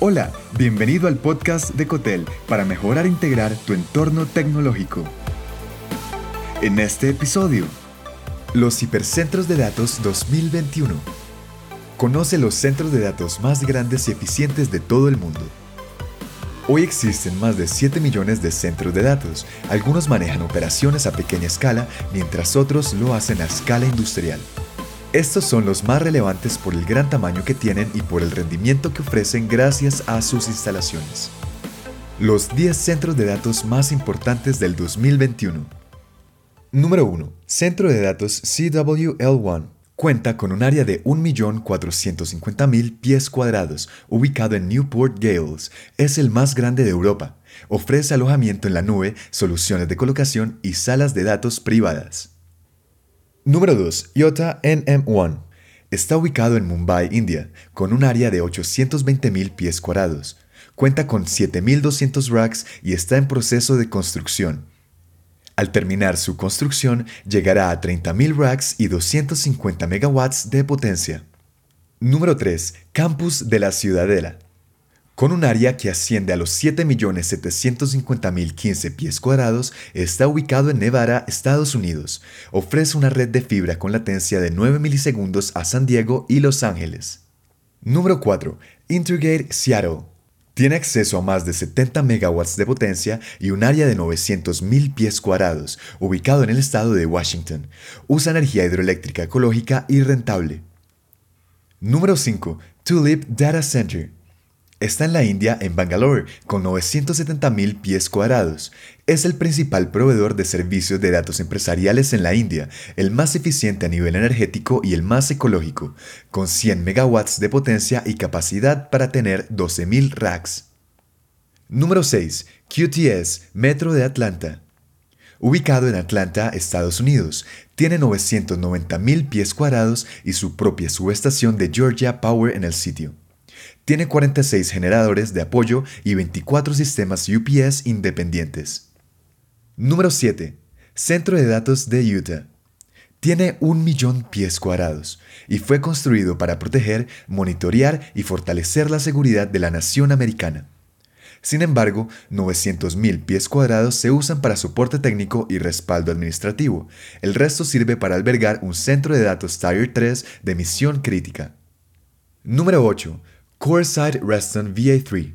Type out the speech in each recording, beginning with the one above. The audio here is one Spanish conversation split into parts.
Hola, bienvenido al podcast de Cotel para mejorar e integrar tu entorno tecnológico. En este episodio, los hipercentros de datos 2021. Conoce los centros de datos más grandes y eficientes de todo el mundo. Hoy existen más de 7 millones de centros de datos. Algunos manejan operaciones a pequeña escala, mientras otros lo hacen a escala industrial. Estos son los más relevantes por el gran tamaño que tienen y por el rendimiento que ofrecen gracias a sus instalaciones. Los 10 centros de datos más importantes del 2021. Número 1. Centro de datos CWL1. Cuenta con un área de 1.450.000 pies cuadrados, ubicado en Newport Gales. Es el más grande de Europa. Ofrece alojamiento en la nube, soluciones de colocación y salas de datos privadas. Número 2. IOTA NM1. Está ubicado en Mumbai, India, con un área de 820.000 pies cuadrados. Cuenta con 7.200 racks y está en proceso de construcción. Al terminar su construcción, llegará a 30.000 racks y 250 megawatts de potencia. Número 3. Campus de la Ciudadela. Con un área que asciende a los 7.750.015 pies cuadrados, está ubicado en Nevada, Estados Unidos. Ofrece una red de fibra con latencia de 9 milisegundos a San Diego y Los Ángeles. Número 4. Intergate Seattle. Tiene acceso a más de 70 megawatts de potencia y un área de 900.000 pies cuadrados, ubicado en el estado de Washington. Usa energía hidroeléctrica ecológica y rentable. Número 5. Tulip Data Center. Está en la India, en Bangalore, con 970.000 pies cuadrados. Es el principal proveedor de servicios de datos empresariales en la India, el más eficiente a nivel energético y el más ecológico, con 100 megawatts de potencia y capacidad para tener 12.000 racks. Número 6. QTS, Metro de Atlanta. Ubicado en Atlanta, Estados Unidos, tiene 990.000 pies cuadrados y su propia subestación de Georgia Power en el sitio. Tiene 46 generadores de apoyo y 24 sistemas UPS independientes. Número 7. Centro de datos de Utah. Tiene un millón pies cuadrados y fue construido para proteger, monitorear y fortalecer la seguridad de la nación americana. Sin embargo, 900.000 pies cuadrados se usan para soporte técnico y respaldo administrativo. El resto sirve para albergar un centro de datos Tier 3 de misión crítica. Número 8. Coreside Reston VA3.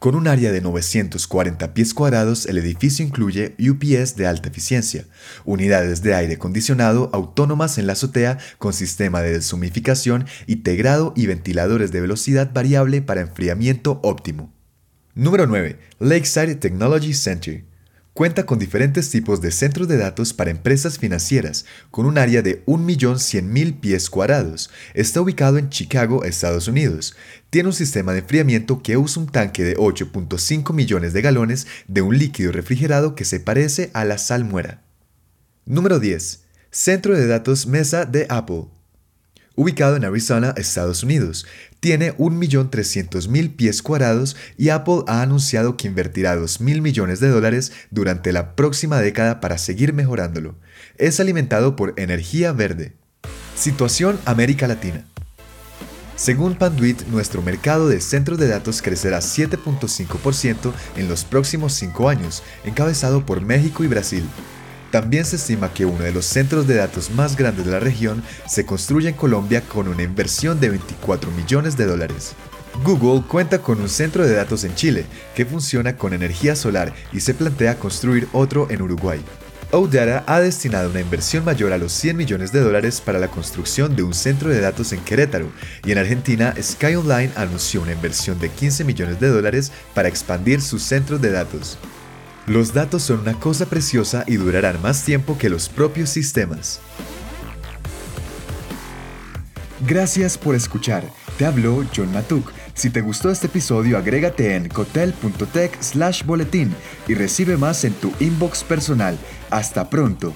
Con un área de 940 pies cuadrados, el edificio incluye UPS de alta eficiencia, unidades de aire acondicionado autónomas en la azotea con sistema de deshumificación integrado y ventiladores de velocidad variable para enfriamiento óptimo. Número 9. Lakeside Technology Center. Cuenta con diferentes tipos de centros de datos para empresas financieras, con un área de 1.100.000 pies cuadrados. Está ubicado en Chicago, Estados Unidos. Tiene un sistema de enfriamiento que usa un tanque de 8.5 millones de galones de un líquido refrigerado que se parece a la salmuera. Número 10. Centro de datos Mesa de Apple ubicado en Arizona, Estados Unidos. Tiene 1.300.000 pies cuadrados y Apple ha anunciado que invertirá 2.000 millones de dólares durante la próxima década para seguir mejorándolo. Es alimentado por energía verde. Situación América Latina. Según Panduit, nuestro mercado de centros de datos crecerá 7.5% en los próximos 5 años, encabezado por México y Brasil. También se estima que uno de los centros de datos más grandes de la región se construye en Colombia con una inversión de 24 millones de dólares. Google cuenta con un centro de datos en Chile que funciona con energía solar y se plantea construir otro en Uruguay. OData ha destinado una inversión mayor a los 100 millones de dólares para la construcción de un centro de datos en Querétaro y en Argentina Sky Online anunció una inversión de 15 millones de dólares para expandir sus centros de datos. Los datos son una cosa preciosa y durarán más tiempo que los propios sistemas. Gracias por escuchar. Te habló John Matuk. Si te gustó este episodio, agrégate en cotel.tech slash boletín y recibe más en tu inbox personal. Hasta pronto.